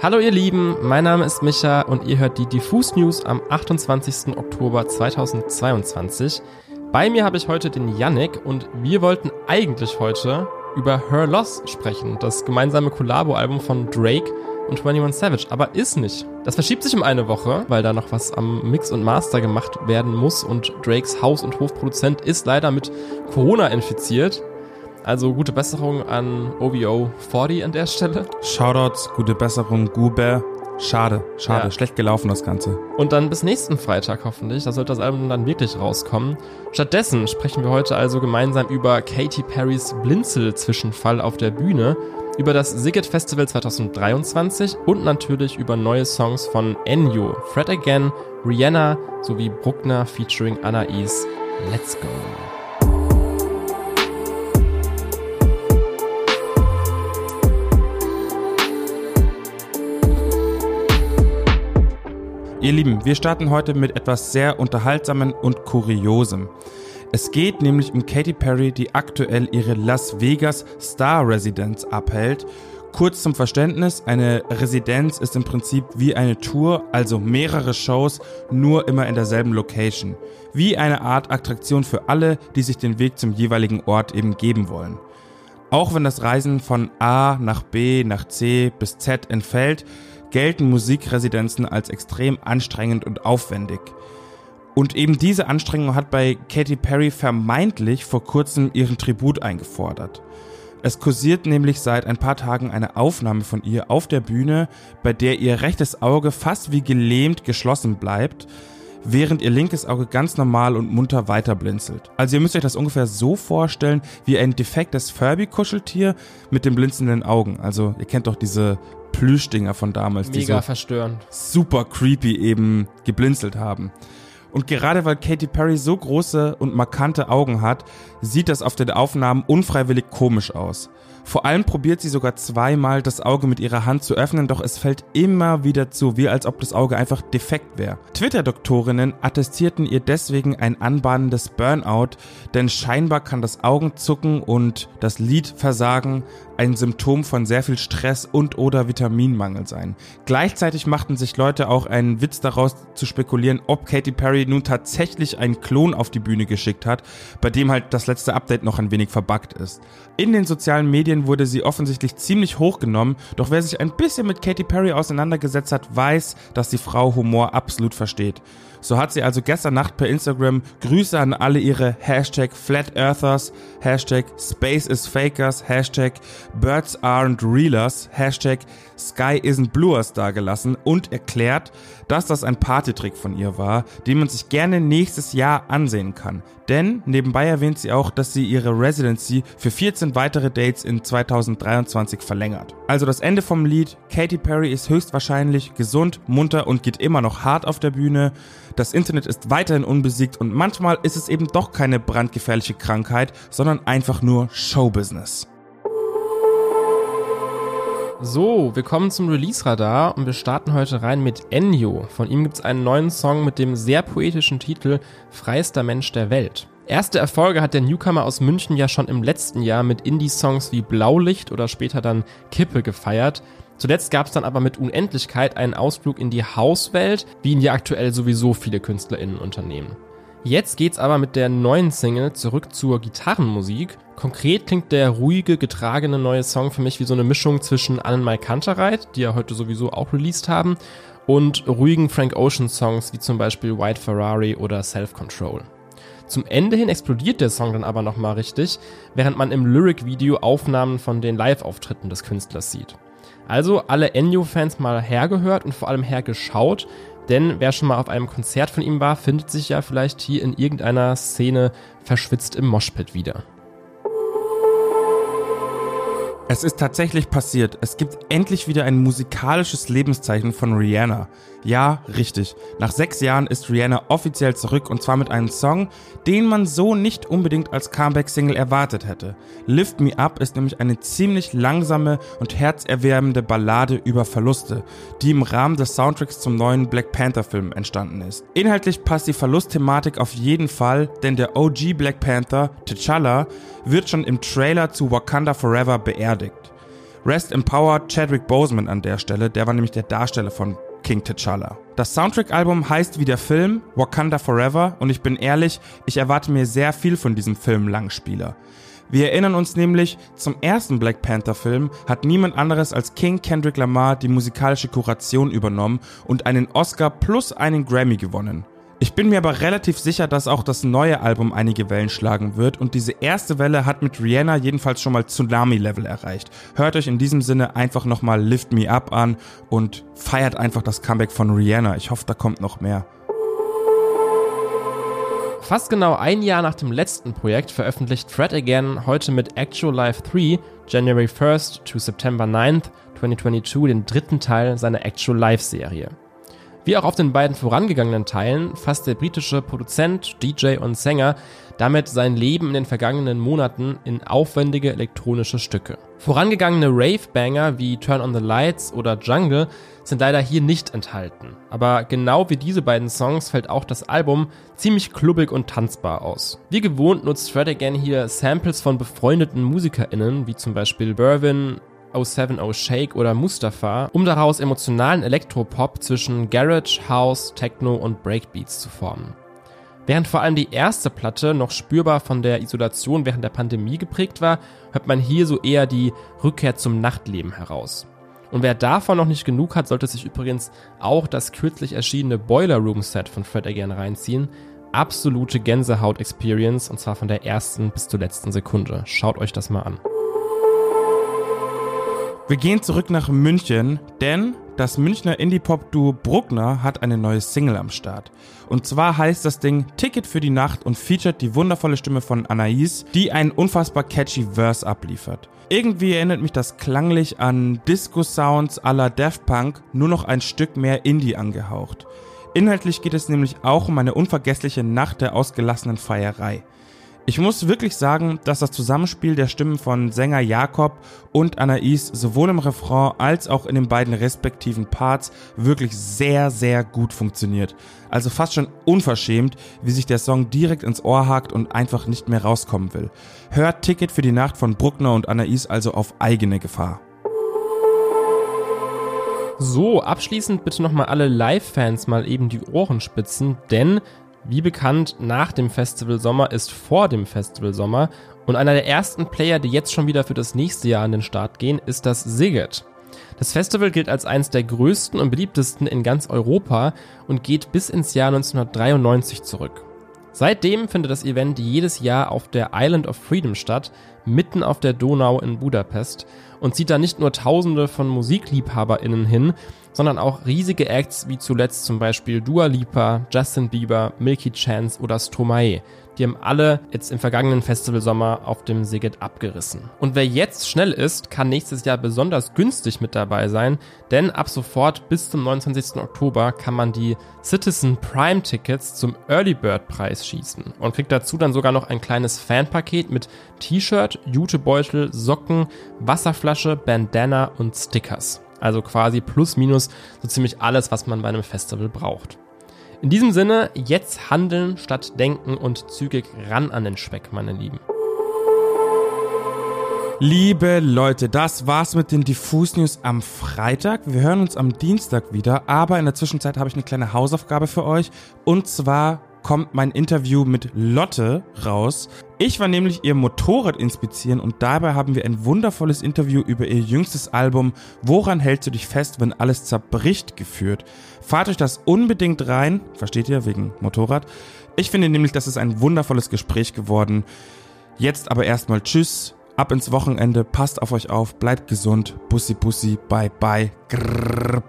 Hallo ihr Lieben, mein Name ist Micha und ihr hört die Diffus News am 28. Oktober 2022. Bei mir habe ich heute den Yannick und wir wollten eigentlich heute über Her Loss sprechen, das gemeinsame Collabo-Album von Drake und 21 Savage, aber ist nicht. Das verschiebt sich um eine Woche, weil da noch was am Mix und Master gemacht werden muss und Drakes Haus- und Hofproduzent ist leider mit Corona infiziert. Also gute Besserung an OVO 40 an der Stelle. Shoutouts, gute Besserung, Guber. Schade, schade, ja. schlecht gelaufen das Ganze. Und dann bis nächsten Freitag hoffentlich, da sollte das Album dann wirklich rauskommen. Stattdessen sprechen wir heute also gemeinsam über Katy Perrys Blinzel-Zwischenfall auf der Bühne, über das Siget Festival 2023 und natürlich über neue Songs von Enyo, Fred Again, Rihanna sowie Bruckner featuring Anais. Let's go! Ihr Lieben, wir starten heute mit etwas sehr Unterhaltsamen und Kuriosem. Es geht nämlich um Katy Perry, die aktuell ihre Las Vegas Star Residenz abhält. Kurz zum Verständnis, eine Residenz ist im Prinzip wie eine Tour, also mehrere Shows, nur immer in derselben Location. Wie eine Art Attraktion für alle, die sich den Weg zum jeweiligen Ort eben geben wollen. Auch wenn das Reisen von A nach B nach C bis Z entfällt, gelten Musikresidenzen als extrem anstrengend und aufwendig. Und eben diese Anstrengung hat bei Katy Perry vermeintlich vor kurzem ihren Tribut eingefordert. Es kursiert nämlich seit ein paar Tagen eine Aufnahme von ihr auf der Bühne, bei der ihr rechtes Auge fast wie gelähmt geschlossen bleibt, während ihr linkes Auge ganz normal und munter weiter blinzelt. Also ihr müsst euch das ungefähr so vorstellen wie ein defektes Furby-Kuscheltier mit den blinzelnden Augen. Also ihr kennt doch diese Plüschdinger von damals, Mega die so verstörend. super creepy eben geblinzelt haben. Und gerade weil Katy Perry so große und markante Augen hat, sieht das auf den Aufnahmen unfreiwillig komisch aus. Vor allem probiert sie sogar zweimal das Auge mit ihrer Hand zu öffnen, doch es fällt immer wieder zu, wie als ob das Auge einfach defekt wäre. Twitter-Doktorinnen attestierten ihr deswegen ein anbahnendes Burnout, denn scheinbar kann das Augenzucken und das Lidversagen ein Symptom von sehr viel Stress und oder Vitaminmangel sein. Gleichzeitig machten sich Leute auch einen Witz daraus zu spekulieren, ob Katy Perry nun tatsächlich einen Klon auf die Bühne geschickt hat, bei dem halt das letzte Update noch ein wenig verbuggt ist. In den sozialen Medien wurde sie offensichtlich ziemlich hochgenommen, doch wer sich ein bisschen mit Katy Perry auseinandergesetzt hat, weiß, dass die Frau Humor absolut versteht. So hat sie also gestern Nacht per Instagram Grüße an alle ihre Hashtag Flat Earthers, Hashtag Space is Fakers, Hashtag Birds aren't Realers, Hashtag Sky isn't Bluers dagelassen und erklärt, dass das ein Partytrick von ihr war, den man sich gerne nächstes Jahr ansehen kann. Denn nebenbei erwähnt sie auch, dass sie ihre Residency für 14 weitere Dates in 2023 verlängert. Also das Ende vom Lied, Katy Perry ist höchstwahrscheinlich gesund, munter und geht immer noch hart auf der Bühne. Das Internet ist weiterhin unbesiegt und manchmal ist es eben doch keine brandgefährliche Krankheit, sondern einfach nur Showbusiness. So, wir kommen zum Release-Radar und wir starten heute rein mit Ennio. Von ihm gibt es einen neuen Song mit dem sehr poetischen Titel Freiester Mensch der Welt. Erste Erfolge hat der Newcomer aus München ja schon im letzten Jahr mit Indie-Songs wie Blaulicht oder später dann Kippe gefeiert. Zuletzt gab es dann aber mit Unendlichkeit einen Ausflug in die Hauswelt, wie ihn ja aktuell sowieso viele KünstlerInnen unternehmen. Jetzt geht's aber mit der neuen Single zurück zur Gitarrenmusik. Konkret klingt der ruhige, getragene neue Song für mich wie so eine Mischung zwischen Annenmai Kantereit, die ja heute sowieso auch released haben, und ruhigen Frank Ocean Songs wie zum Beispiel White Ferrari oder Self Control. Zum Ende hin explodiert der Song dann aber nochmal richtig, während man im Lyric-Video Aufnahmen von den Live-Auftritten des Künstlers sieht. Also alle Ennio-Fans mal hergehört und vor allem hergeschaut, denn wer schon mal auf einem Konzert von ihm war, findet sich ja vielleicht hier in irgendeiner Szene verschwitzt im Moshpit wieder. Es ist tatsächlich passiert. Es gibt endlich wieder ein musikalisches Lebenszeichen von Rihanna. Ja, richtig. Nach sechs Jahren ist Rihanna offiziell zurück und zwar mit einem Song, den man so nicht unbedingt als Comeback-Single erwartet hätte. Lift Me Up ist nämlich eine ziemlich langsame und herzerwärmende Ballade über Verluste, die im Rahmen des Soundtracks zum neuen Black Panther-Film entstanden ist. Inhaltlich passt die Verlustthematik auf jeden Fall, denn der OG Black Panther, T'Challa, wird schon im Trailer zu Wakanda Forever beerdigt. Rest in Power Chadwick Boseman an der Stelle, der war nämlich der Darsteller von King T'Challa. Das Soundtrack-Album heißt wie der Film Wakanda Forever und ich bin ehrlich, ich erwarte mir sehr viel von diesem Film Langspieler. Wir erinnern uns nämlich, zum ersten Black Panther-Film hat niemand anderes als King Kendrick Lamar die musikalische Kuration übernommen und einen Oscar plus einen Grammy gewonnen. Ich bin mir aber relativ sicher, dass auch das neue Album einige Wellen schlagen wird und diese erste Welle hat mit Rihanna jedenfalls schon mal Tsunami-Level erreicht. Hört euch in diesem Sinne einfach nochmal Lift Me Up an und feiert einfach das Comeback von Rihanna. Ich hoffe, da kommt noch mehr. Fast genau ein Jahr nach dem letzten Projekt veröffentlicht Fred Again heute mit Actual Life 3 January 1st to September 9th 2022 den dritten Teil seiner Actual Life Serie. Wie auch auf den beiden vorangegangenen Teilen fasst der britische Produzent, DJ und Sänger damit sein Leben in den vergangenen Monaten in aufwendige elektronische Stücke. Vorangegangene Rave-Banger wie Turn on the Lights oder Jungle sind leider hier nicht enthalten. Aber genau wie diese beiden Songs fällt auch das Album ziemlich klubbig und tanzbar aus. Wie gewohnt nutzt Fred Again hier Samples von befreundeten MusikerInnen, wie zum Beispiel Berwin, 070 Shake oder Mustafa, um daraus emotionalen Elektropop zwischen Garage, House, Techno und Breakbeats zu formen. Während vor allem die erste Platte noch spürbar von der Isolation während der Pandemie geprägt war, hört man hier so eher die Rückkehr zum Nachtleben heraus. Und wer davon noch nicht genug hat, sollte sich übrigens auch das kürzlich erschienene Boiler Room Set von Fred Again reinziehen. Absolute Gänsehaut-Experience und zwar von der ersten bis zur letzten Sekunde. Schaut euch das mal an. Wir gehen zurück nach München, denn das Münchner Indie-Pop-Duo Bruckner hat eine neue Single am Start. Und zwar heißt das Ding Ticket für die Nacht und featuret die wundervolle Stimme von Anais, die einen unfassbar catchy Verse abliefert. Irgendwie erinnert mich das klanglich an Disco-Sounds à la Daft Punk, nur noch ein Stück mehr Indie angehaucht. Inhaltlich geht es nämlich auch um eine unvergessliche Nacht der ausgelassenen Feierei. Ich muss wirklich sagen, dass das Zusammenspiel der Stimmen von Sänger Jakob und Anais sowohl im Refrain als auch in den beiden respektiven Parts wirklich sehr, sehr gut funktioniert. Also fast schon unverschämt, wie sich der Song direkt ins Ohr hakt und einfach nicht mehr rauskommen will. Hört Ticket für die Nacht von Bruckner und Anais also auf eigene Gefahr. So, abschließend bitte nochmal alle Live-Fans mal eben die Ohren spitzen, denn wie bekannt, nach dem Festival Sommer ist vor dem Festival Sommer und einer der ersten Player, die jetzt schon wieder für das nächste Jahr an den Start gehen, ist das Siget. Das Festival gilt als eines der größten und beliebtesten in ganz Europa und geht bis ins Jahr 1993 zurück. Seitdem findet das Event jedes Jahr auf der Island of Freedom statt, mitten auf der Donau in Budapest und zieht da nicht nur Tausende von MusikliebhaberInnen hin, sondern auch riesige Acts wie zuletzt zum Beispiel Dua Lipa, Justin Bieber, Milky Chance oder Stromae. Die haben alle jetzt im vergangenen Festivalsommer auf dem Siget abgerissen. Und wer jetzt schnell ist, kann nächstes Jahr besonders günstig mit dabei sein, denn ab sofort bis zum 29. Oktober kann man die Citizen Prime Tickets zum Early Bird Preis schießen und kriegt dazu dann sogar noch ein kleines Fanpaket mit T-Shirt, Jutebeutel, Socken, Wasserflasche, Bandana und Stickers. Also quasi plus minus so ziemlich alles, was man bei einem Festival braucht. In diesem Sinne, jetzt handeln statt denken und zügig ran an den Speck, meine Lieben. Liebe Leute, das war's mit den Diffus News am Freitag. Wir hören uns am Dienstag wieder, aber in der Zwischenzeit habe ich eine kleine Hausaufgabe für euch. Und zwar kommt mein Interview mit Lotte raus. Ich war nämlich ihr Motorrad inspizieren und dabei haben wir ein wundervolles Interview über ihr jüngstes Album Woran hältst du dich fest, wenn alles zerbricht geführt. Fahrt euch das unbedingt rein, versteht ihr, wegen Motorrad. Ich finde nämlich, das ist ein wundervolles Gespräch geworden. Jetzt aber erstmal Tschüss, ab ins Wochenende, passt auf euch auf, bleibt gesund, Bussi Bussi, bye bye. Grrr.